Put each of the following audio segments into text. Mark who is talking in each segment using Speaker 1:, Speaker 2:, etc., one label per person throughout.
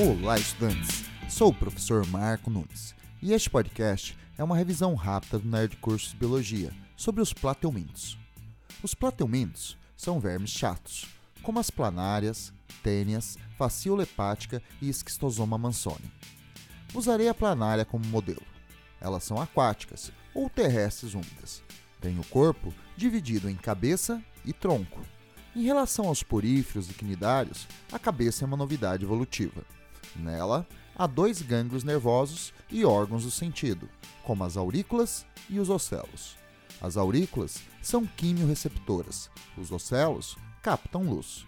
Speaker 1: Olá, estudantes! Sou o professor Marco Nunes e este podcast é uma revisão rápida do Nerd Cursos de Biologia sobre os plateumintos. Os plateumintos são vermes chatos, como as planárias, tênias, fasciola hepática e esquistosoma mansoni. Usarei a planária como modelo. Elas são aquáticas ou terrestres úmidas. Têm o corpo dividido em cabeça e tronco. Em relação aos poríferos e quinidários, a cabeça é uma novidade evolutiva. Nela, há dois gânglios nervosos e órgãos do sentido, como as aurículas e os ocelos. As aurículas são quimiorreceptoras, os ocelos captam luz.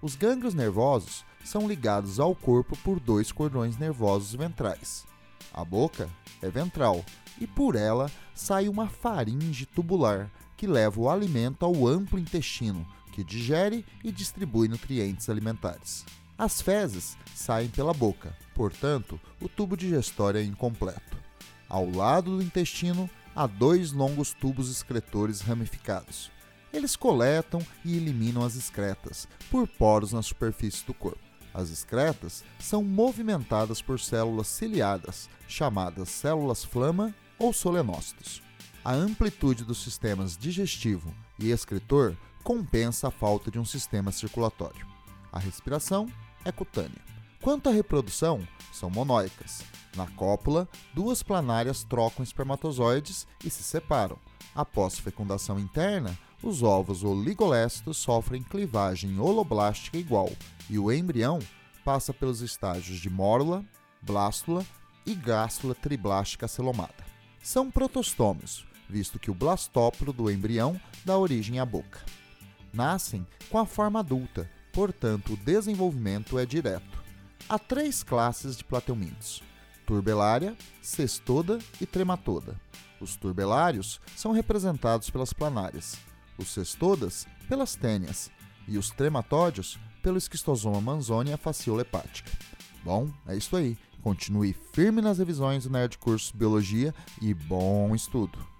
Speaker 1: Os gânglios nervosos são ligados ao corpo por dois cordões nervosos ventrais. A boca é ventral e por ela sai uma faringe tubular que leva o alimento ao amplo intestino, que digere e distribui nutrientes alimentares. As fezes saem pela boca, portanto, o tubo digestório é incompleto. Ao lado do intestino há dois longos tubos excretores ramificados. Eles coletam e eliminam as excretas por poros na superfície do corpo. As excretas são movimentadas por células ciliadas, chamadas células flama ou solenócitos. A amplitude dos sistemas digestivo e excretor compensa a falta de um sistema circulatório. A respiração é cutânea. Quanto à reprodução, são monóicas. Na cópula, duas planárias trocam espermatozoides e se separam. Após fecundação interna, os ovos oligolésticos sofrem clivagem holoblástica igual e o embrião passa pelos estágios de mórula, blástula e gástula triblástica celomada. São protostômios, visto que o blastóporo do embrião dá origem à boca. Nascem com a forma adulta, portanto o desenvolvimento é direto. Há três classes de plateumintos: turbelária, cestoda e trematoda. Os turbelários são representados pelas planárias, os cestodas pelas tênias e os trematódios pelo esquistosoma fasciola hepática. Bom, é isso aí. Continue firme nas revisões do Nerd Curso Biologia e bom estudo!